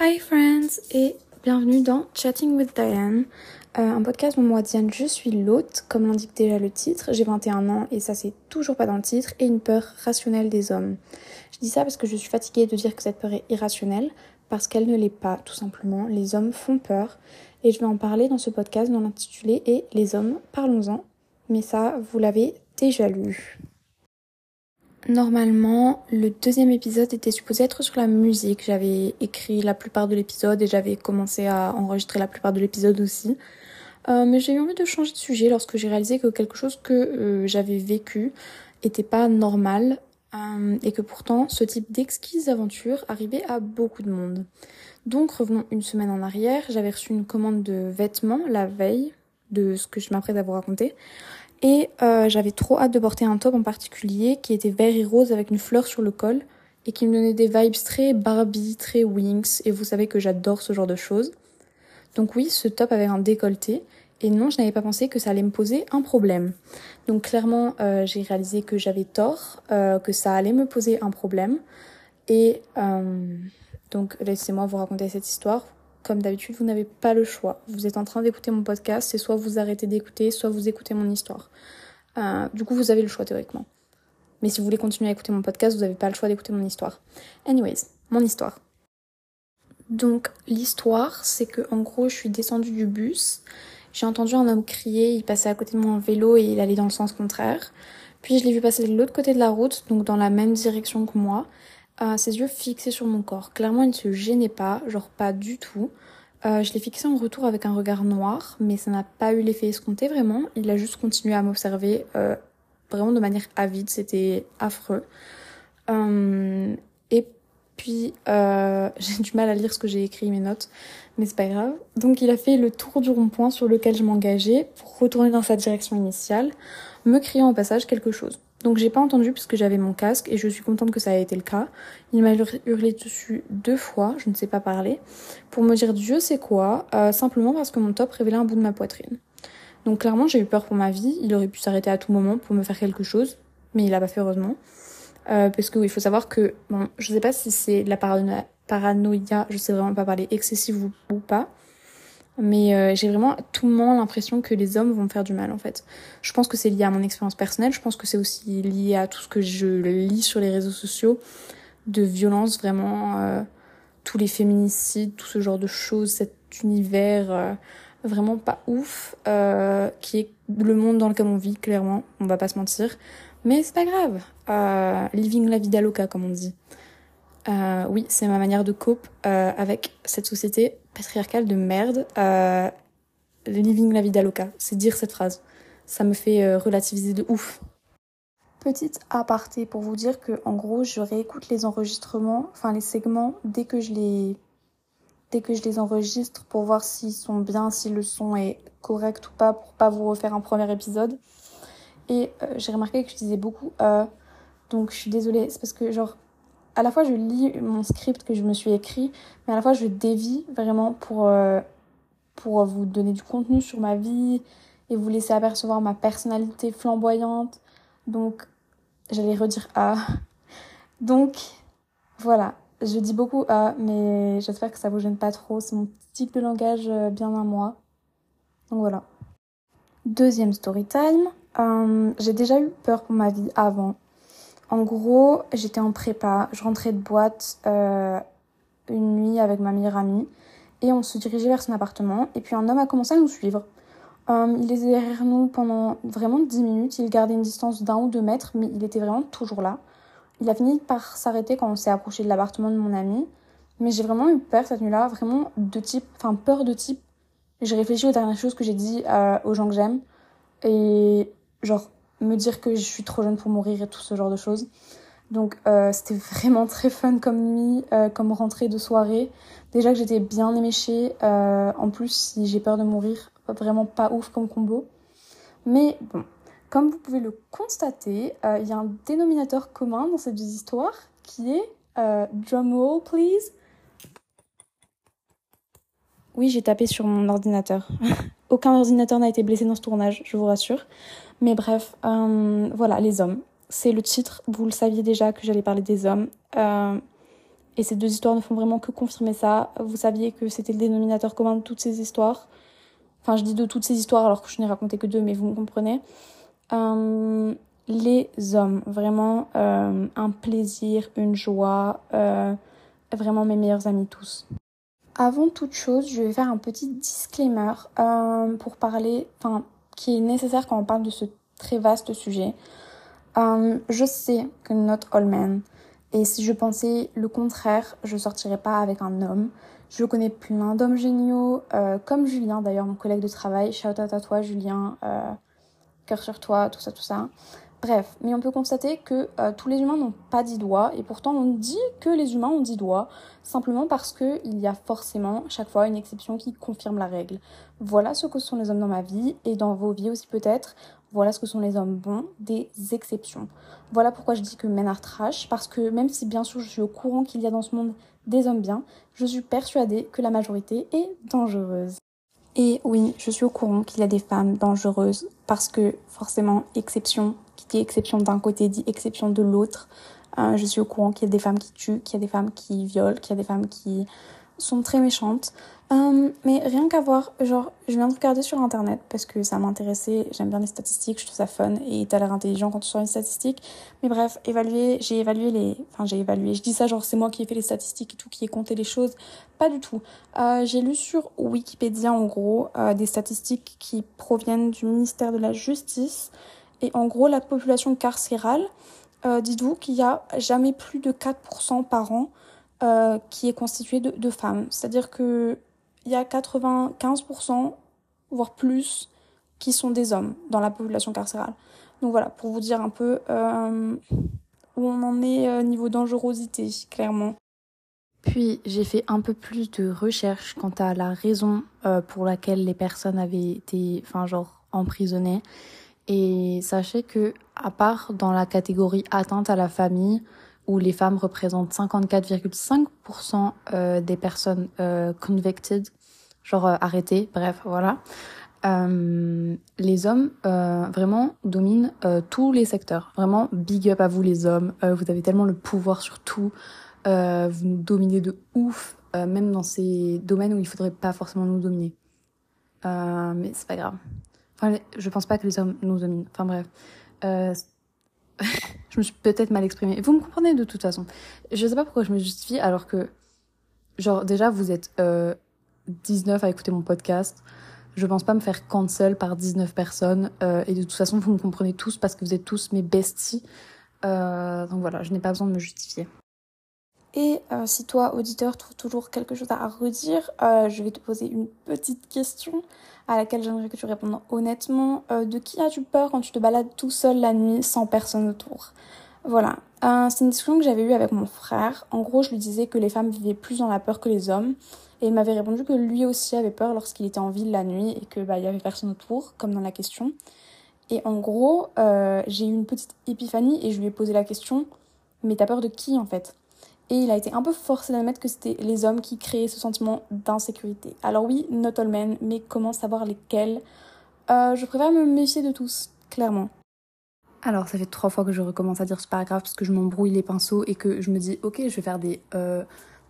Hi friends et bienvenue dans Chatting with Diane, euh, un podcast où moi Diane je suis l'hôte, comme l'indique déjà le titre, j'ai 21 ans et ça c'est toujours pas dans le titre, et une peur rationnelle des hommes. Je dis ça parce que je suis fatiguée de dire que cette peur est irrationnelle, parce qu'elle ne l'est pas tout simplement, les hommes font peur, et je vais en parler dans ce podcast dont l'intitulé est Les hommes, parlons-en, mais ça vous l'avez déjà lu. Normalement, le deuxième épisode était supposé être sur la musique. J'avais écrit la plupart de l'épisode et j'avais commencé à enregistrer la plupart de l'épisode aussi. Euh, mais j'ai eu envie de changer de sujet lorsque j'ai réalisé que quelque chose que euh, j'avais vécu était pas normal euh, et que pourtant ce type d'exquise aventure arrivait à beaucoup de monde. Donc revenons une semaine en arrière, j'avais reçu une commande de vêtements la veille de ce que je m'apprête à vous raconter. Et euh, j'avais trop hâte de porter un top en particulier qui était vert et rose avec une fleur sur le col et qui me donnait des vibes très Barbie, très Wings. Et vous savez que j'adore ce genre de choses. Donc oui, ce top avait un décolleté. Et non, je n'avais pas pensé que ça allait me poser un problème. Donc clairement, euh, j'ai réalisé que j'avais tort, euh, que ça allait me poser un problème. Et donc laissez-moi vous raconter cette histoire comme d'habitude, vous n'avez pas le choix. Vous êtes en train d'écouter mon podcast, c'est soit vous arrêtez d'écouter, soit vous écoutez mon histoire. Euh, du coup, vous avez le choix théoriquement. Mais si vous voulez continuer à écouter mon podcast, vous n'avez pas le choix d'écouter mon histoire. Anyways, mon histoire. Donc, l'histoire, c'est que en gros, je suis descendue du bus. J'ai entendu un homme crier, il passait à côté de mon vélo et il allait dans le sens contraire. Puis je l'ai vu passer de l'autre côté de la route, donc dans la même direction que moi ses yeux fixés sur mon corps. Clairement, il ne se gênait pas, genre pas du tout. Euh, je l'ai fixé en retour avec un regard noir, mais ça n'a pas eu l'effet escompté vraiment. Il a juste continué à m'observer euh, vraiment de manière avide, c'était affreux. Euh, et puis, j'ai du mal à lire ce que j'ai écrit, mes notes, mais c'est pas grave. Donc, il a fait le tour du rond-point sur lequel je m'engageais pour retourner dans sa direction initiale, me criant au passage quelque chose. Donc j'ai pas entendu puisque j'avais mon casque et je suis contente que ça ait été le cas. Il m'a hurlé dessus deux fois, je ne sais pas parler, pour me dire Dieu c'est quoi, euh, simplement parce que mon top révélait un bout de ma poitrine. Donc clairement j'ai eu peur pour ma vie, il aurait pu s'arrêter à tout moment pour me faire quelque chose, mais il a pas fait heureusement. Euh, parce que il faut savoir que, bon, je sais pas si c'est de la paranoïa, je sais vraiment pas parler excessive ou pas, mais euh, j'ai vraiment tout le moment l'impression que les hommes vont me faire du mal en fait. Je pense que c'est lié à mon expérience personnelle, je pense que c'est aussi lié à tout ce que je lis sur les réseaux sociaux de violence vraiment euh, tous les féminicides, tout ce genre de choses, cet univers euh, vraiment pas ouf qui est le monde dans lequel on vit clairement, on va pas se mentir. Mais c'est pas grave. living la vida loca comme on dit. oui, c'est ma manière de cope avec cette société patriarcale de merde, euh, living la vida loca. C'est dire cette phrase. Ça me fait euh, relativiser de ouf. Petite aparté pour vous dire que en gros je réécoute les enregistrements, enfin les segments dès que je les dès que je les enregistre pour voir s'ils sont bien, si le son est correct ou pas, pour pas vous refaire un premier épisode. Et euh, j'ai remarqué que je disais beaucoup euh, donc je suis désolée, c'est parce que genre à la fois je lis mon script que je me suis écrit, mais à la fois je dévie vraiment pour, euh, pour vous donner du contenu sur ma vie et vous laisser apercevoir ma personnalité flamboyante. Donc, j'allais redire A. Donc, voilà. Je dis beaucoup A, mais j'espère que ça vous gêne pas trop. C'est mon type de langage euh, bien à moi. Donc voilà. Deuxième story time. Euh, j'ai déjà eu peur pour ma vie avant. En gros, j'étais en prépa, je rentrais de boîte euh, une nuit avec ma meilleure amie et on se dirigeait vers son appartement et puis un homme a commencé à nous suivre. Euh, il était derrière nous pendant vraiment 10 minutes, il gardait une distance d'un ou deux mètres mais il était vraiment toujours là. Il a fini par s'arrêter quand on s'est approché de l'appartement de mon ami mais j'ai vraiment eu peur cette nuit-là, vraiment de type, enfin peur de type. J'ai réfléchi aux dernières choses que j'ai dit euh, aux gens que j'aime et genre me dire que je suis trop jeune pour mourir et tout ce genre de choses. Donc euh, c'était vraiment très fun comme nuit, euh, comme rentrée de soirée. Déjà que j'étais bien éméchée, euh, en plus si j'ai peur de mourir, vraiment pas ouf comme combo. Mais bon, comme vous pouvez le constater, il y a un dénominateur commun dans ces deux histoires qui est drum roll please. Oui, j'ai tapé sur mon ordinateur. Aucun ordinateur n'a été blessé dans ce tournage, je vous rassure. Mais bref, euh, voilà, les hommes. C'est le titre, vous le saviez déjà que j'allais parler des hommes. Euh, Et ces deux histoires ne font vraiment que confirmer ça. Vous saviez que c'était le dénominateur commun de toutes ces histoires. Enfin, je dis de toutes ces histoires alors que je n'ai raconté que deux, mais vous me comprenez. Euh, les hommes, vraiment euh, un plaisir, une joie, euh, vraiment mes meilleurs amis tous. Avant toute chose, je vais faire un petit disclaimer euh, pour parler, enfin, qui est nécessaire quand on parle de ce très vaste sujet. Euh, je sais que not all men, et si je pensais le contraire, je sortirais pas avec un homme. Je connais plein d'hommes géniaux, euh, comme Julien d'ailleurs, mon collègue de travail. Shout out à toi, Julien. Cœur sur toi, tout ça, tout ça. Bref, mais on peut constater que euh, tous les humains n'ont pas dix doigts et pourtant on dit que les humains ont dix doigts simplement parce que il y a forcément chaque fois une exception qui confirme la règle. Voilà ce que sont les hommes dans ma vie et dans vos vies aussi peut-être. Voilà ce que sont les hommes bons, des exceptions. Voilà pourquoi je dis que men are trash parce que même si bien sûr je suis au courant qu'il y a dans ce monde des hommes bien, je suis persuadée que la majorité est dangereuse. Et oui, je suis au courant qu'il y a des femmes dangereuses parce que forcément, exception, qui dit exception d'un côté dit exception de l'autre. Euh, je suis au courant qu'il y a des femmes qui tuent, qu'il y a des femmes qui violent, qu'il y a des femmes qui sont très méchantes. Euh, mais rien qu'à voir, genre, je viens de regarder sur internet parce que ça m'intéressait. J'aime bien les statistiques, je trouve ça fun et t'as l'air intelligent quand tu sors une statistique. Mais bref, évaluer, j'ai évalué les. Enfin, j'ai évalué, je dis ça genre c'est moi qui ai fait les statistiques et tout, qui ai compté les choses. Pas du tout. Euh, j'ai lu sur Wikipédia en gros euh, des statistiques qui proviennent du ministère de la Justice. Et en gros, la population carcérale, euh, dites-vous qu'il y a jamais plus de 4% par an euh, qui est constituée de, femmes. C'est-à-dire que il y a 95%, voire plus, qui sont des hommes dans la population carcérale. Donc voilà, pour vous dire un peu euh, où on en est niveau dangerosité, clairement. Puis j'ai fait un peu plus de recherches quant à la raison pour laquelle les personnes avaient été, enfin genre, emprisonnées. Et sachez que, à part dans la catégorie atteinte à la famille, où les femmes représentent 54,5% euh, des personnes euh, convicted, genre euh, arrêtées, bref, voilà. Euh, les hommes vraiment dominent tous les secteurs. Vraiment, big up à vous les hommes. vous avez tellement le pouvoir sur tout. vous nous dominez de ouf, même dans ces domaines où il faudrait pas forcément nous dominer. mais c'est pas grave. Je pense pas que les hommes nous dominent. Enfin bref. je me suis peut-être mal exprimée. Vous me comprenez de toute façon. Je sais pas pourquoi je me justifie alors que, genre, déjà, vous êtes euh, 19 à écouter mon podcast. Je pense pas me faire cancel par 19 personnes. Euh, et de toute façon, vous me comprenez tous parce que vous êtes tous mes besties. Euh, donc voilà, je n'ai pas besoin de me justifier. Et euh, si toi, auditeur, trouves toujours quelque chose à redire, euh, je vais te poser une petite question à laquelle j'aimerais que tu répondes honnêtement. Euh, de qui as-tu peur quand tu te balades tout seul la nuit sans personne autour? Voilà. C'est une discussion que j'avais eue avec mon frère. En gros, je lui disais que les femmes vivaient plus dans la peur que les hommes. Et il m'avait répondu que lui aussi avait peur lorsqu'il était en ville la nuit et que bah il y avait personne autour, comme dans la question. Et en gros, j'ai eu une petite épiphanie et je lui ai posé la question mais t'as peur de qui en fait? Et il a été un peu forcé d'admettre que c'était les hommes qui créaient ce sentiment d'insécurité. Alors oui, not all men, mais comment savoir lesquels? Euh, Je préfère me méfier de tous, clairement. Alors ça fait trois fois que je recommence à dire ce paragraphe parce que je m'embrouille les pinceaux et que je me dis ok je vais faire des euh,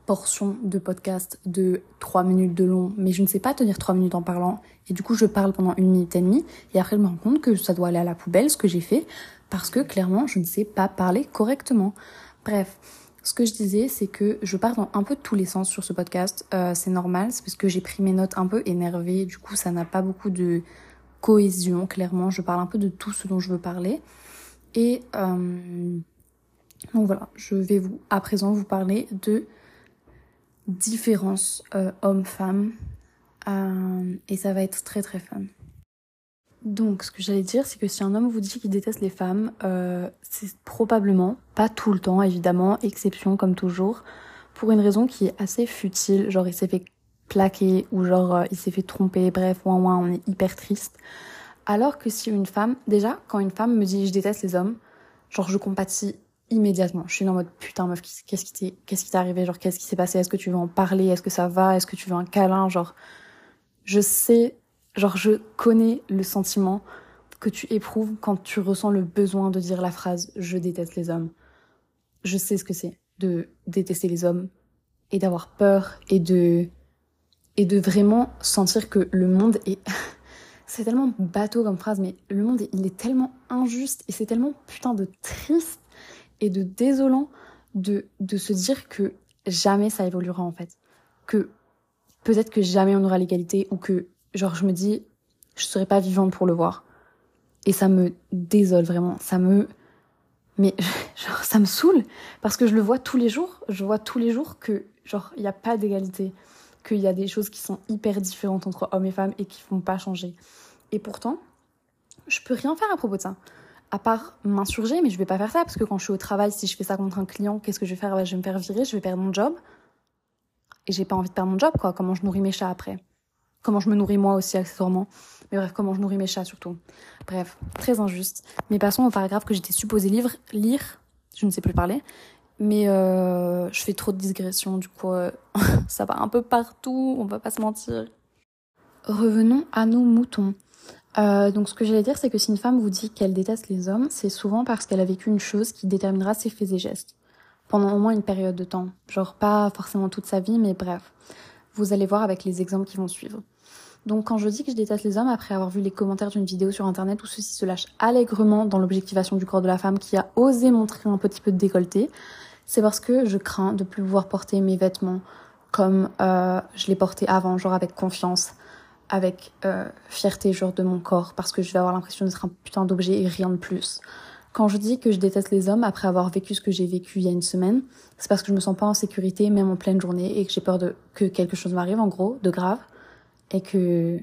portions de podcast de trois minutes de long mais je ne sais pas tenir trois minutes en parlant et du coup je parle pendant une minute et demie et après je me rends compte que ça doit aller à la poubelle ce que j'ai fait parce que clairement je ne sais pas parler correctement. Bref, ce que je disais, c'est que je pars dans un peu tous les sens sur ce podcast. Euh, c'est normal, c'est parce que j'ai pris mes notes un peu énervées. Du coup, ça n'a pas beaucoup de cohésion, clairement. Je parle un peu de tout ce dont je veux parler. Et euh, donc voilà, je vais vous à présent vous parler de différences euh, hommes-femmes. Euh, et ça va être très très fun. Donc, ce que j'allais dire, c'est que si un homme vous dit qu'il déteste les femmes, euh, c'est probablement, pas tout le temps évidemment, exception comme toujours, pour une raison qui est assez futile, genre il s'est fait plaquer ou genre euh, il s'est fait tromper, bref, ouin ouin, on est hyper triste. Alors que si une femme, déjà, quand une femme me dit je déteste les hommes, genre je compatis immédiatement. Je suis en mode putain meuf, qu'est-ce qui t'est, qu'est-ce qui t'est arrivé, genre qu'est-ce qui s'est passé, est-ce que tu veux en parler, est-ce que ça va, est-ce que tu veux un câlin, genre je sais Genre, je connais le sentiment que tu éprouves quand tu ressens le besoin de dire la phrase je déteste les hommes. Je sais ce que c'est de détester les hommes. et d'avoir peur et de et de vraiment sentir que le monde est c'est tellement bateau comme phrase mais le monde il est tellement injuste et c'est tellement putain de triste et de désolant de de se dire que jamais ça évoluera en fait que peut-être que jamais on aura l'égalité ou que genre je me dis je serai pas vivante pour le voir. Et ça me désole vraiment. Ça me mais genre ça me saoule. Parce que je le vois tous les jours. Je vois tous les jours que genre il n'y a pas d'égalité. Qu'il y a des choses qui sont hyper différentes entre hommes et femmes et qui ne vont pas changer. Et pourtant je peux rien faire à propos de ça. À part m'insurger mais je vais pas faire ça. Parce que quand je suis au travail si je fais ça contre un client qu'est-ce que je vais faire? Bah, je vais me faire virer je vais perdre mon job. Et j'ai pas envie de perdre mon job quoi. Comment je nourris mes chats après? Comment je me nourris moi aussi accessoirement mais bref, comment je nourris mes chats surtout. Bref, très injuste. Mais passons au paragraphe que j'étais supposée lire, lire. Je ne sais plus parler. Mais euh, je fais trop de digressions, du coup, euh, ça va un peu partout, on va pas se mentir. Revenons à nos moutons. Euh, donc ce que j'allais dire, c'est que si une femme vous dit qu'elle déteste les hommes, c'est souvent parce qu'elle a vécu une chose qui déterminera ses faits et gestes. Pendant au moins une période de temps. Genre pas forcément toute sa vie, mais bref. Vous allez voir avec les exemples qui vont suivre. Donc quand je dis que je déteste les hommes, après avoir vu les commentaires d'une vidéo sur internet où ceux-ci se lâchent allègrement dans l'objectivation du corps de la femme qui a osé montrer un petit peu de décolleté, c'est parce que je crains de plus pouvoir porter mes vêtements comme euh, je les portais avant, genre avec confiance, avec euh, fierté genre de mon corps, parce que je vais avoir l'impression d'être un putain d'objet et rien de plus. Quand je dis que je déteste les hommes après avoir vécu ce que j'ai vécu il y a une semaine, c'est parce que je me sens pas en sécurité même en pleine journée et que j'ai peur de que quelque chose m'arrive en gros, de grave et que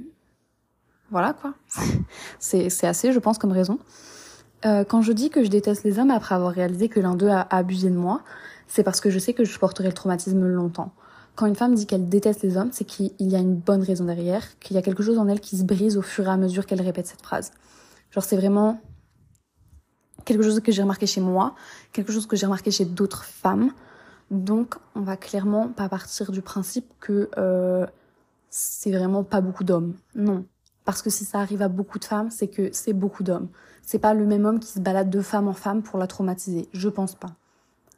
voilà quoi. c'est assez, je pense, comme raison. Euh, quand je dis que je déteste les hommes après avoir réalisé que l'un d'eux a abusé de moi, c'est parce que je sais que je porterai le traumatisme longtemps. Quand une femme dit qu'elle déteste les hommes, c'est qu'il y a une bonne raison derrière, qu'il y a quelque chose en elle qui se brise au fur et à mesure qu'elle répète cette phrase. Genre c'est vraiment quelque chose que j'ai remarqué chez moi, quelque chose que j'ai remarqué chez d'autres femmes. Donc on va clairement pas partir du principe que euh, c'est vraiment pas beaucoup d'hommes. Non. Parce que si ça arrive à beaucoup de femmes, c'est que c'est beaucoup d'hommes. C'est pas le même homme qui se balade de femme en femme pour la traumatiser. Je pense pas.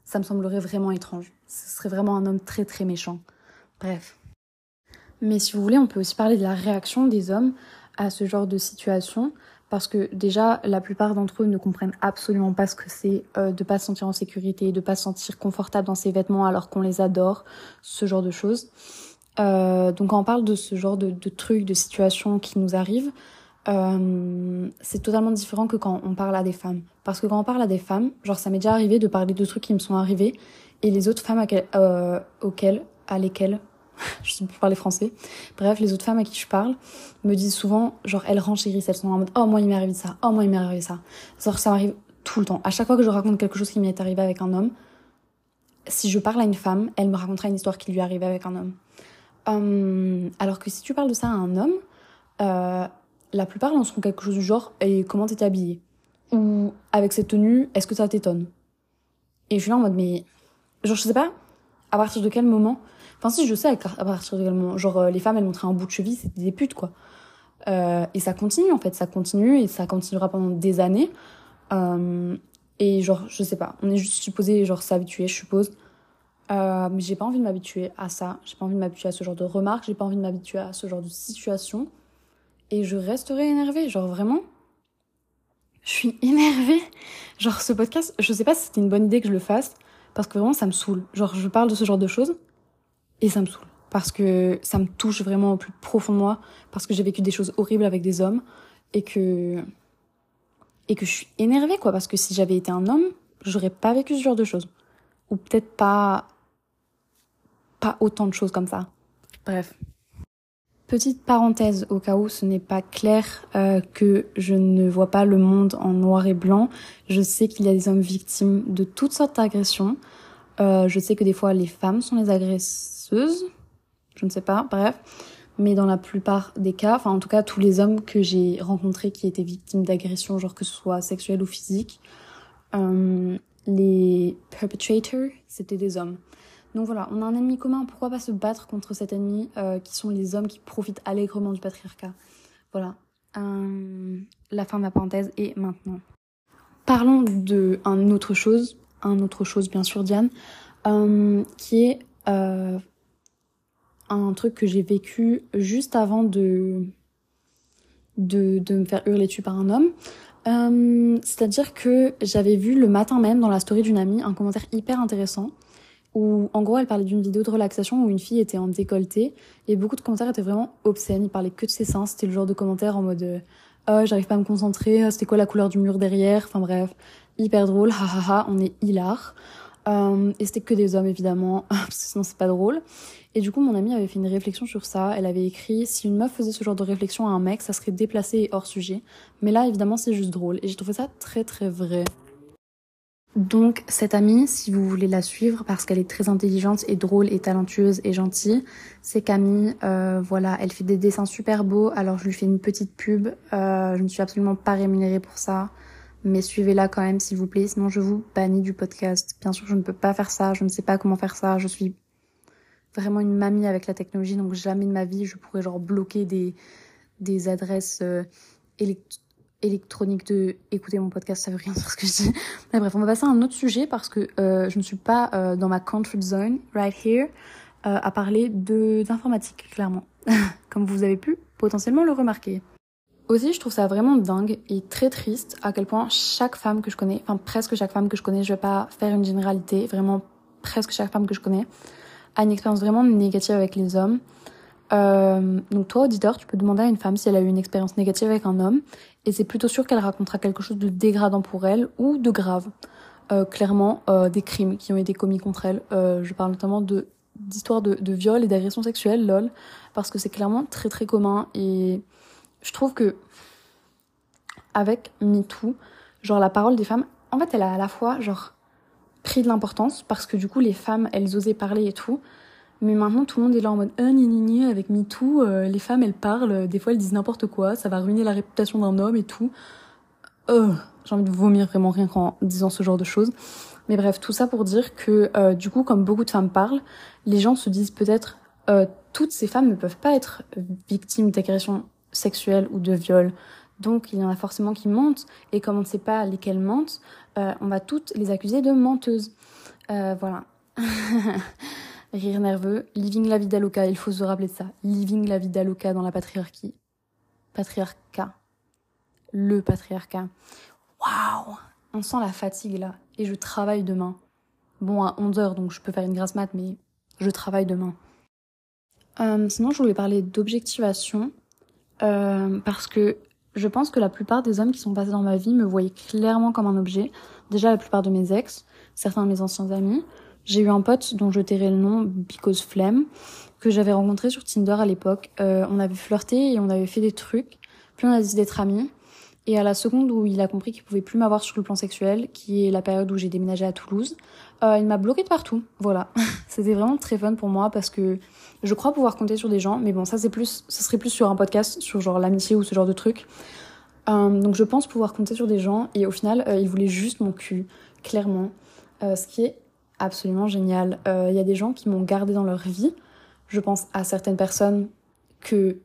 Ça me semblerait vraiment étrange. Ce serait vraiment un homme très très méchant. Bref. Mais si vous voulez, on peut aussi parler de la réaction des hommes à ce genre de situation. Parce que déjà, la plupart d'entre eux ne comprennent absolument pas ce que c'est euh, de pas se sentir en sécurité, de pas se sentir confortable dans ses vêtements alors qu'on les adore, ce genre de choses. Euh, donc quand on parle de ce genre de, de trucs, de situations qui nous arrivent, euh, c'est totalement différent que quand on parle à des femmes. Parce que quand on parle à des femmes, genre ça m'est déjà arrivé de parler de trucs qui me sont arrivés et les autres femmes à euh, auxquelles, à lesquelles, je sais plus parler français, bref, les autres femmes à qui je parle me disent souvent, genre elles renchérissent, elles sont en mode oh moi il m'est arrivé ça, oh moi il m'est arrivé ça. Genre ça m'arrive tout le temps. À chaque fois que je raconte quelque chose qui m'est arrivé avec un homme, si je parle à une femme, elle me racontera une histoire qui lui est arrivée avec un homme. Euh, alors que si tu parles de ça à un homme, euh, la plupart lanceront quelque chose du genre Et comment t'es habillée? Ou avec cette tenue, est-ce que ça t'étonne? Et je suis là en mode Mais. Genre, je sais pas à partir de quel moment? Enfin, si, je sais à partir de quel moment. Genre, euh, les femmes, elles montraient un bout de cheville, c'était des putes, quoi. Euh, et ça continue, en fait, ça continue et ça continuera pendant des années. Euh, et genre, je sais pas, on est juste supposé, genre, s'habituer, je suppose. Euh, mais j'ai pas envie de m'habituer à ça. J'ai pas envie de m'habituer à ce genre de remarques. J'ai pas envie de m'habituer à ce genre de situation. Et je resterai énervée. Genre vraiment. Je suis énervée. Genre ce podcast, je sais pas si c'était une bonne idée que je le fasse. Parce que vraiment ça me saoule. Genre je parle de ce genre de choses. Et ça me saoule. Parce que ça me touche vraiment au plus profond de moi. Parce que j'ai vécu des choses horribles avec des hommes. Et que. Et que je suis énervée quoi. Parce que si j'avais été un homme, j'aurais pas vécu ce genre de choses. Ou peut-être pas pas autant de choses comme ça. Bref. Petite parenthèse au cas où ce n'est pas clair euh, que je ne vois pas le monde en noir et blanc. Je sais qu'il y a des hommes victimes de toutes sortes d'agressions. Euh, je sais que des fois les femmes sont les agresseuses. Je ne sais pas, bref. Mais dans la plupart des cas, enfin en tout cas tous les hommes que j'ai rencontrés qui étaient victimes d'agressions, genre que ce soit sexuelle ou physique, euh, les perpetrators, c'était des hommes. Donc voilà, on a un ennemi commun, pourquoi pas se battre contre cet ennemi euh, qui sont les hommes qui profitent allègrement du patriarcat. Voilà. Euh, la fin de ma parenthèse est maintenant. Parlons de un autre chose, un autre chose bien sûr Diane, euh, qui est un truc que j'ai vécu juste avant de, de, de me faire hurler dessus par un homme. C'est-à-dire que j'avais vu le matin même dans la story d'une amie un commentaire hyper intéressant où en gros elle parlait d'une vidéo de relaxation où une fille était en décolleté et beaucoup de commentaires étaient vraiment obscènes, ils parlaient que de ses seins, c'était le genre de commentaires en mode oh j'arrive pas à me concentrer, c'était quoi la couleur du mur derrière, enfin bref, hyper drôle, hahaha, on est hilar. Euh, et c'était que des hommes évidemment, parce que sinon c'est pas drôle. Et du coup, mon amie avait fait une réflexion sur ça. Elle avait écrit si une meuf faisait ce genre de réflexion à un mec, ça serait déplacé et hors sujet. Mais là, évidemment, c'est juste drôle. Et j'ai trouvé ça très très vrai. Donc, cette amie, si vous voulez la suivre, parce qu'elle est très intelligente et drôle et talentueuse et gentille, c'est Camille. Euh, voilà, elle fait des dessins super beaux. Alors, je lui fais une petite pub. Euh, je ne suis absolument pas rémunérée pour ça. Mais suivez-la quand même, s'il vous plaît. Sinon, je vous bannis du podcast. Bien sûr, je ne peux pas faire ça. Je ne sais pas comment faire ça. Je suis vraiment une mamie avec la technologie, donc jamais de ma vie je pourrais genre bloquer des, des adresses euh, électroniques de écouter mon podcast, ça veut rien dire ce que je dis. Mais bref, on va passer à un autre sujet parce que euh, je ne suis pas euh, dans ma comfort zone right here à parler de d'informatique, clairement. Comme vous avez pu potentiellement le remarquer. Aussi, je trouve ça vraiment dingue et très triste à quel point chaque femme que je connais, enfin presque chaque femme que je connais, je vais pas faire une généralité, vraiment presque chaque femme que je connais, a une expérience vraiment négative avec les hommes. Euh, donc toi, auditeur, tu peux demander à une femme si elle a eu une expérience négative avec un homme, et c'est plutôt sûr qu'elle racontera quelque chose de dégradant pour elle ou de grave. Euh, clairement, euh, des crimes qui ont été commis contre elle. Euh, je parle notamment de d'histoires de, de viol et d'agression sexuelle, lol, parce que c'est clairement très très commun et je trouve que avec MeToo, genre la parole des femmes, en fait, elle a à la fois genre pris de l'importance parce que du coup les femmes elles osaient parler et tout. Mais maintenant tout le monde est là en mode ah ni ni avec MeToo, euh, les femmes elles parlent, des fois elles disent n'importe quoi, ça va ruiner la réputation d'un homme et tout. Euh, j'ai envie de vomir vraiment rien qu'en disant ce genre de choses. Mais bref, tout ça pour dire que euh, du coup comme beaucoup de femmes parlent, les gens se disent peut-être euh, toutes ces femmes ne peuvent pas être victimes d'agressions sexuelles ou de viols. Donc il y en a forcément qui mentent, et comme on ne sait pas lesquelles mentent, euh, on va toutes les accuser de menteuses. Euh, voilà. Rire nerveux, living la vida loca, il faut se rappeler de ça. Living la vida loca dans la patriarchie. Patriarcat. Le patriarcat. Waouh On sent la fatigue là, et je travaille demain. Bon, à 11 heures, donc je peux faire une grasse mat, mais je travaille demain. Euh, sinon, je voulais parler d'objectivation, euh, parce que je pense que la plupart des hommes qui sont passés dans ma vie me voyaient clairement comme un objet. Déjà la plupart de mes ex, certains de mes anciens amis. J'ai eu un pote dont je tairai le nom Because Flemme, que j'avais rencontré sur Tinder à l'époque. Euh, on avait flirté et on avait fait des trucs. Puis on a décidé d'être amis. Et à la seconde où il a compris qu'il pouvait plus m'avoir sur le plan sexuel, qui est la période où j'ai déménagé à Toulouse, euh, il m'a bloqué de partout. Voilà. C'était vraiment très fun pour moi parce que je crois pouvoir compter sur des gens, mais bon, ça c'est plus, ça serait plus sur un podcast, sur genre l'amitié ou ce genre de truc. Euh, donc je pense pouvoir compter sur des gens et au final, euh, ils voulaient juste mon cul, clairement. Euh, ce qui est absolument génial. Euh, il y a des gens qui m'ont gardé dans leur vie. Je pense à certaines personnes que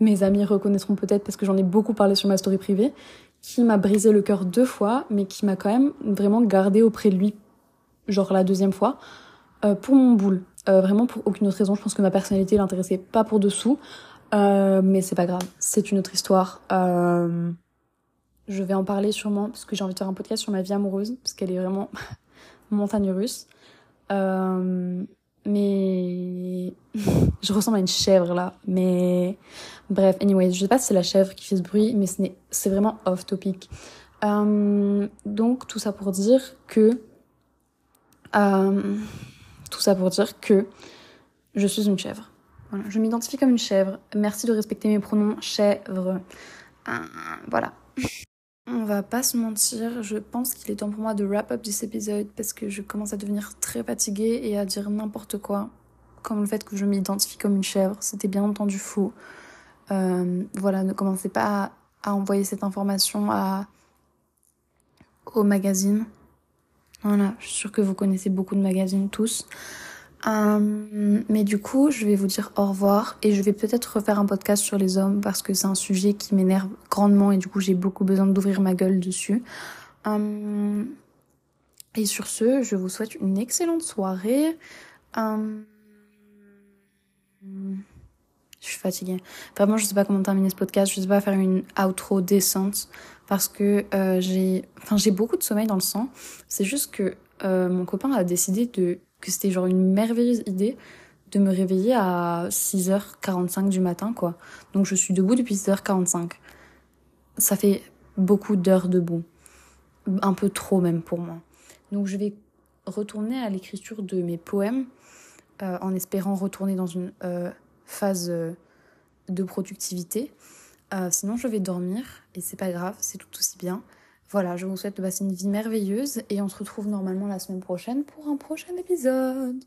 mes amis reconnaîtront peut-être parce que j'en ai beaucoup parlé sur ma story privée, qui m'a brisé le cœur deux fois, mais qui m'a quand même vraiment gardé auprès de lui, genre la deuxième fois, euh, pour mon boule. Euh, vraiment pour aucune autre raison. Je pense que ma personnalité l'intéressait pas pour dessous, euh, mais c'est pas grave. C'est une autre histoire. Euh, je vais en parler sûrement parce que j'ai envie de faire un podcast sur ma vie amoureuse parce qu'elle est vraiment montagne russe. Euh, mais je ressemble à une chèvre là. Mais bref, anyway, je sais pas si c'est la chèvre qui fait ce bruit, mais c'est vraiment off topic. Euh, donc tout ça pour dire que euh, tout ça pour dire que je suis une chèvre. Voilà, je m'identifie comme une chèvre. Merci de respecter mes pronoms chèvre. Voilà. On va pas se mentir, je pense qu'il est temps pour moi de wrap up cet épisode parce que je commence à devenir très fatiguée et à dire n'importe quoi. Comme le fait que je m'identifie comme une chèvre, c'était bien entendu faux. Euh, voilà, ne commencez pas à, envoyer cette information au magazine. Voilà, je suis sûre que vous connaissez beaucoup de magazines tous. Euh, mais du coup, je vais vous dire au revoir et je vais peut-être refaire un podcast sur les hommes parce que c'est un sujet qui m'énerve grandement et du coup j'ai beaucoup besoin d'ouvrir ma gueule dessus. Euh, et sur ce, je vous souhaite une excellente soirée. Euh, je suis fatiguée. Vraiment, je sais pas comment terminer ce podcast. Je sais pas faire une outro décente parce que euh, j'ai, enfin, j'ai beaucoup de sommeil dans le sang. C'est juste que euh, mon copain a décidé de que c'était genre une merveilleuse idée de me réveiller à 6h45 du matin, quoi. Donc je suis debout depuis 6h45. Ça fait beaucoup d'heures debout. Un peu trop même pour moi. Donc je vais retourner à l'écriture de mes poèmes euh, en espérant retourner dans une euh, phase euh, de productivité. sinon je vais dormir et c'est pas grave, c'est tout aussi bien. Voilà, je vous souhaite de passer une vie merveilleuse et on se retrouve normalement la semaine prochaine pour un prochain épisode.